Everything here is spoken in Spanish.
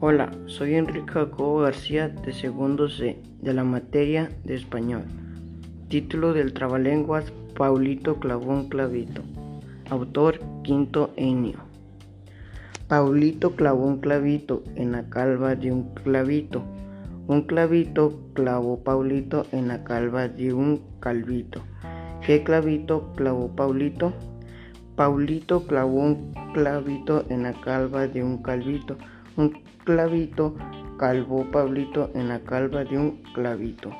Hola, soy Enrique Jacobo García de segundo C de la materia de español. Título del Trabalenguas Paulito Clavón Clavito. Autor Quinto Enio. Paulito clavó un clavito en la calva de un clavito. Un clavito clavó Paulito en la calva de un calvito. ¿Qué clavito clavó Paulito? Paulito clavó un clavito en la calva de un calvito un clavito, calvó Pablito en la calva de un clavito.